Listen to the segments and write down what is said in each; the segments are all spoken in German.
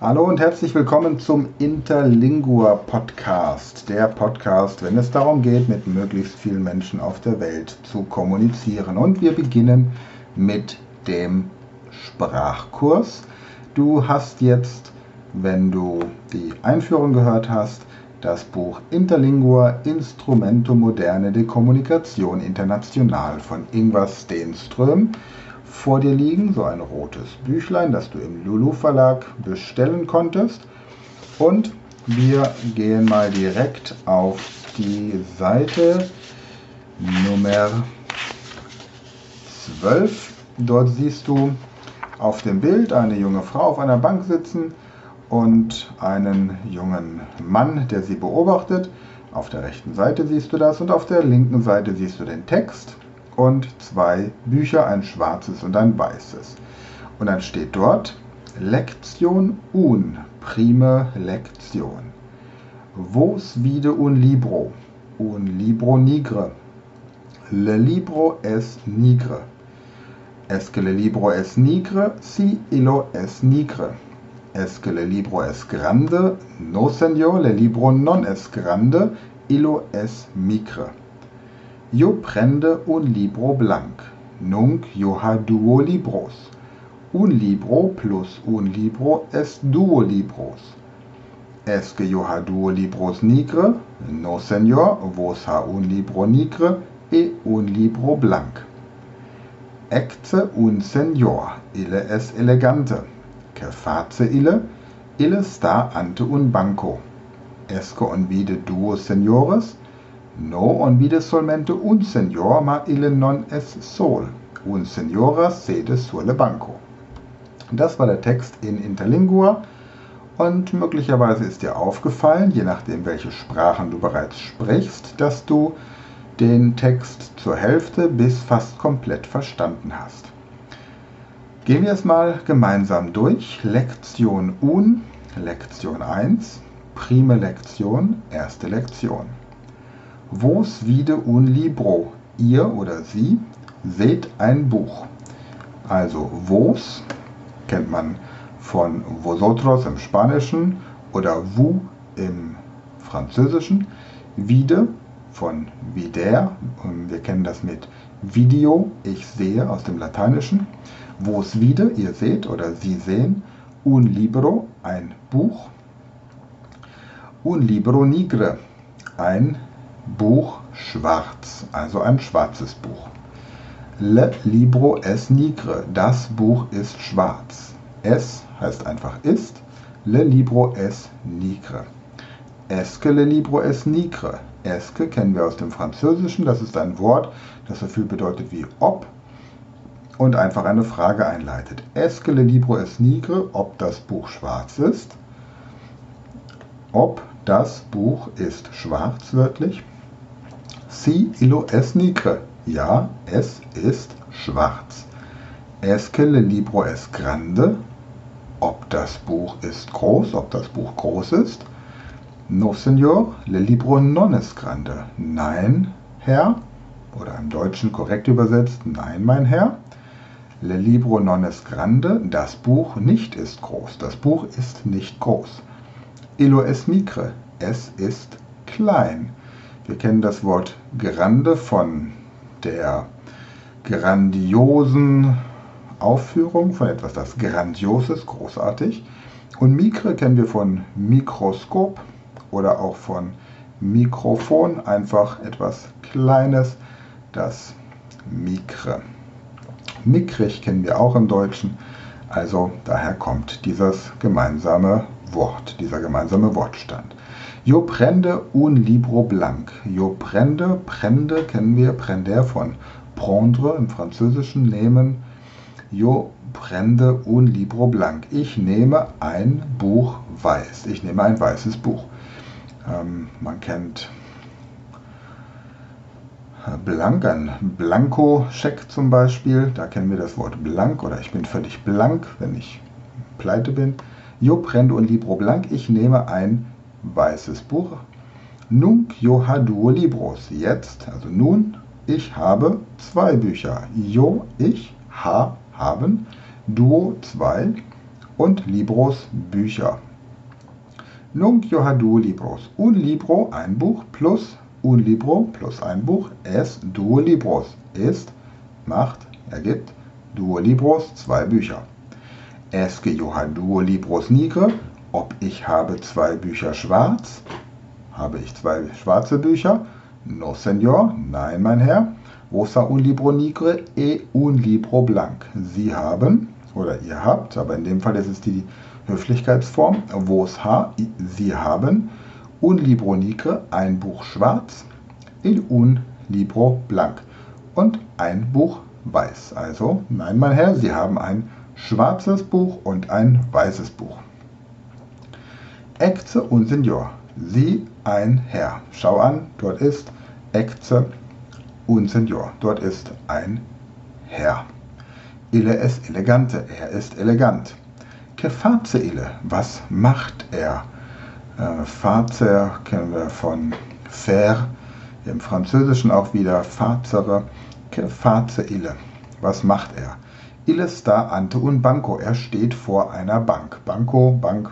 Hallo und herzlich willkommen zum Interlingua Podcast. Der Podcast, wenn es darum geht, mit möglichst vielen Menschen auf der Welt zu kommunizieren. Und wir beginnen mit dem Sprachkurs. Du hast jetzt, wenn du die Einführung gehört hast, das Buch Interlingua Instrumento Moderne de Kommunikation International von Ingvar Stenström vor dir liegen, so ein rotes Büchlein, das du im Lulu Verlag bestellen konntest. Und wir gehen mal direkt auf die Seite Nummer 12. Dort siehst du auf dem Bild eine junge Frau auf einer Bank sitzen und einen jungen Mann, der sie beobachtet. Auf der rechten Seite siehst du das und auf der linken Seite siehst du den Text und zwei Bücher, ein schwarzes und ein weißes. Und dann steht dort Lektion un, prime Lektion. Vos vide un libro, un libro nigre. Le libro es nigre. Es que le libro es nigre, si illo es nigre. Es que le libro es grande, no señor, le libro non es grande, illo es micre. Yo prende un libro blanc, nunc yo ha duo libros. Un libro plus un libro es duo libros. Es que yo ha duo libros nigre? No, señor, vos ha un libro nigre e un libro blanc. Ecce un señor, ille es elegante. Que face ille? Ille sta ante un banco. Esque on vide duo señores? No on vide solmente un señor, ma ille non es sol. Un señora sede sulle banco. Das war der Text in Interlingua und möglicherweise ist dir aufgefallen, je nachdem welche Sprachen du bereits sprichst, dass du den Text zur Hälfte bis fast komplett verstanden hast. Gehen wir es mal gemeinsam durch. Lektion un, Lektion 1, prime Lektion, erste Lektion. Vos vide un libro. Ihr oder sie seht ein Buch. Also vos kennt man von vosotros im Spanischen oder vous im Französischen. Vide von vider, wir kennen das mit Video, ich sehe aus dem Lateinischen. Vos vide, ihr seht oder sie sehen. Un libro, ein Buch. Un libro nigre, ein Buch schwarz, also ein schwarzes Buch. Le libro es nigre, das Buch ist schwarz. Es heißt einfach ist. Le libro es nigre. Esque le libro es nigre. Esque kennen wir aus dem Französischen. Das ist ein Wort, das so viel bedeutet wie ob und einfach eine Frage einleitet. Esque le libro es nigre, ob das Buch schwarz ist. Ob das Buch ist schwarz wörtlich. Si illo es nigre. Ja, es ist schwarz. Esque le libro es grande. Ob das Buch ist groß, ob das Buch groß ist. No, Senor, le libro non es grande. Nein, Herr. Oder im Deutschen korrekt übersetzt, nein, mein Herr. Le libro non es grande. Das Buch nicht ist groß. Das Buch ist nicht groß. Illo es micre. Es ist klein. Wir kennen das Wort grande von der grandiosen Aufführung, von etwas, das grandios ist, großartig. Und Mikre kennen wir von Mikroskop oder auch von Mikrofon, einfach etwas Kleines, das Mikre. Mickrig kennen wir auch im Deutschen, also daher kommt dieses gemeinsame Wort, dieser gemeinsame Wortstand. Yo prende un libro blanc. Yo prende, prende kennen wir, prender von prendre im Französischen nehmen. Yo prende un libro blanc. Ich nehme ein Buch weiß. Ich nehme ein weißes Buch. Ähm, man kennt blank, ein Blanko-Scheck zum Beispiel. Da kennen wir das Wort blank oder ich bin völlig blank, wenn ich pleite bin. Yo prende un libro blanc. Ich nehme ein weißes Buch. Nunc yo ha duo libros. Jetzt, also nun, ich habe zwei Bücher. Yo, ich, ha, haben, duo, zwei. und Libros Bücher. Nunc yo ha duo libros. Un libro, ein Buch, plus un libro, plus ein Buch, es duo libros, ist, macht, ergibt, duo libros, zwei Bücher. Es que yo ha duo libros nigre, ob ich habe zwei Bücher schwarz, habe ich zwei schwarze Bücher, no senor, nein mein Herr, Rosa un libro nigre e un libro blanc. Sie haben, oder ihr habt, aber in dem Fall ist es die Höflichkeitsform, vos ha, sie haben, un libro nigre, ein Buch schwarz, in un libro blanc und ein Buch weiß. Also, nein, mein Herr, Sie haben ein schwarzes Buch und ein weißes Buch. Ecce un Senior, Sie ein Herr. Schau an, dort ist Ecce un Senior, dort ist ein Herr. Ille es elegante, er ist elegant. Che ille, was macht er? Äh, face kennen wir von faire, im Französischen auch wieder facere, che ille. Was macht er? Ille sta ante un banco, er steht vor einer Bank. Banco, Bank,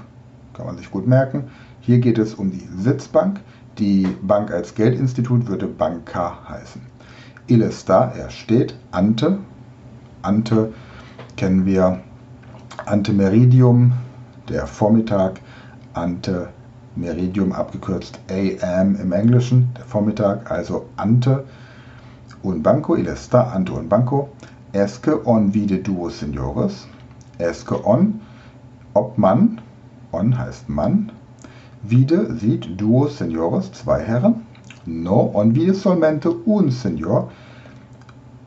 kann man sich gut merken. Hier geht es um die Sitzbank. Die Bank als Geldinstitut würde Banca heißen. Ille sta, er steht. Ante, Ante kennen wir Ante Meridium, der Vormittag, Ante Meridium abgekürzt AM im Englischen, der Vormittag, also Ante un banco, il está ante un banco, esque on vide duo seniores, esque on, ob man, on heißt Mann, vide sieht duo seniores, zwei Herren, no, on vide solmente un senior,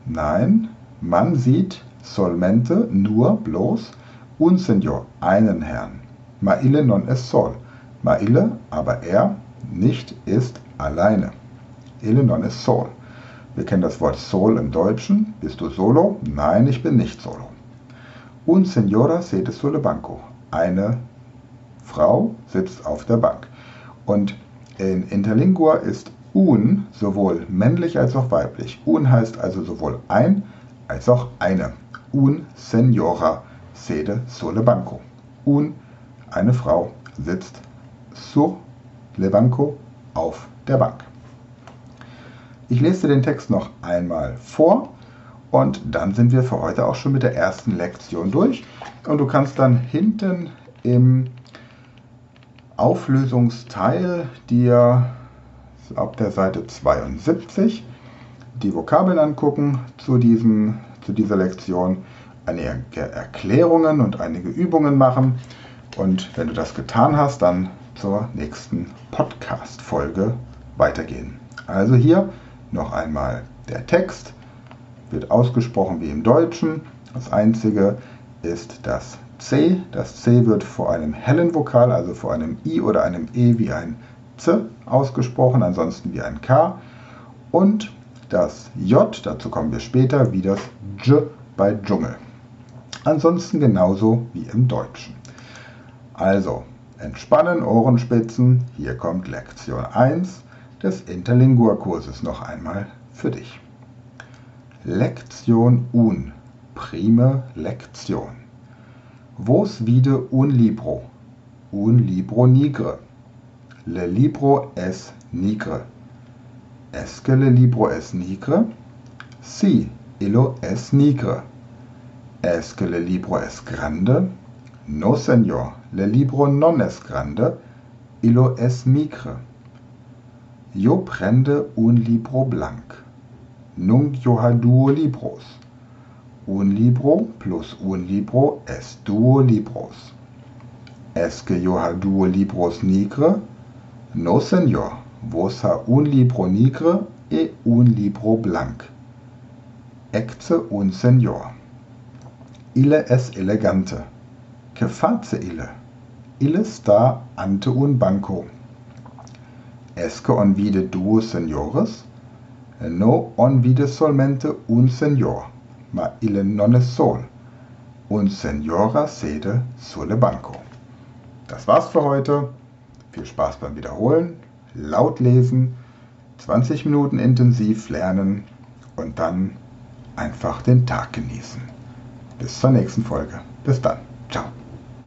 nein, man sieht solmente, nur, bloß, un Senor, einen Herrn. Maile non es sol. Maile, aber er, nicht, ist alleine. Ille non es sol. Wir kennen das Wort sol im Deutschen. Bist du solo? Nein, ich bin nicht solo. Un Senora sede sulle banco. Eine Frau sitzt auf der Bank. Und in Interlingua ist un sowohl männlich als auch weiblich. Un heißt also sowohl ein als auch eine. Un Senora sede sulle banco. Un, eine Frau, sitzt sur le banco, auf der Bank. Ich lese den Text noch einmal vor und dann sind wir für heute auch schon mit der ersten Lektion durch. Und du kannst dann hinten im Auflösungsteil dir auf der Seite 72 die Vokabeln angucken zu, diesem, zu dieser Lektion einige Erklärungen und einige Übungen machen. Und wenn du das getan hast, dann zur nächsten Podcast-Folge weitergehen. Also hier noch einmal der Text, wird ausgesprochen wie im Deutschen. Das einzige ist das C. Das C wird vor einem hellen Vokal, also vor einem I oder einem E wie ein Z ausgesprochen, ansonsten wie ein K. Und das J, dazu kommen wir später, wie das J bei Dschungel. Ansonsten genauso wie im Deutschen. Also, entspannen, Ohrenspitzen. Hier kommt Lektion 1 des Interlingua-Kurses noch einmal für dich. Lektion un. Prime Lektion. Vos vide un libro. Un libro nigre. Le libro es nigre. Es que le libro es nigre? Si, illo es nigre. Es que le libro es grande? No, señor, le libro non es grande, illo es micre. Yo prende un libro blanc. Nunc yo ha duo libros. Un libro plus un libro es duo libros. Es que yo ha duo libros nigre? No, señor, vos ha un libro nigre e un libro blanc. Ecce un señor. Ille es elegante. Che face ille? Ille sta ante un banco. Esque on vide duo seniores? No on vide solmente un senior, ma ille non es sol. Un seniora sede sulle banco. Das war's für heute. Viel Spaß beim Wiederholen, laut lesen, 20 Minuten intensiv lernen und dann einfach den Tag genießen. Bis zur nächsten Folge. Bis dann. Ciao.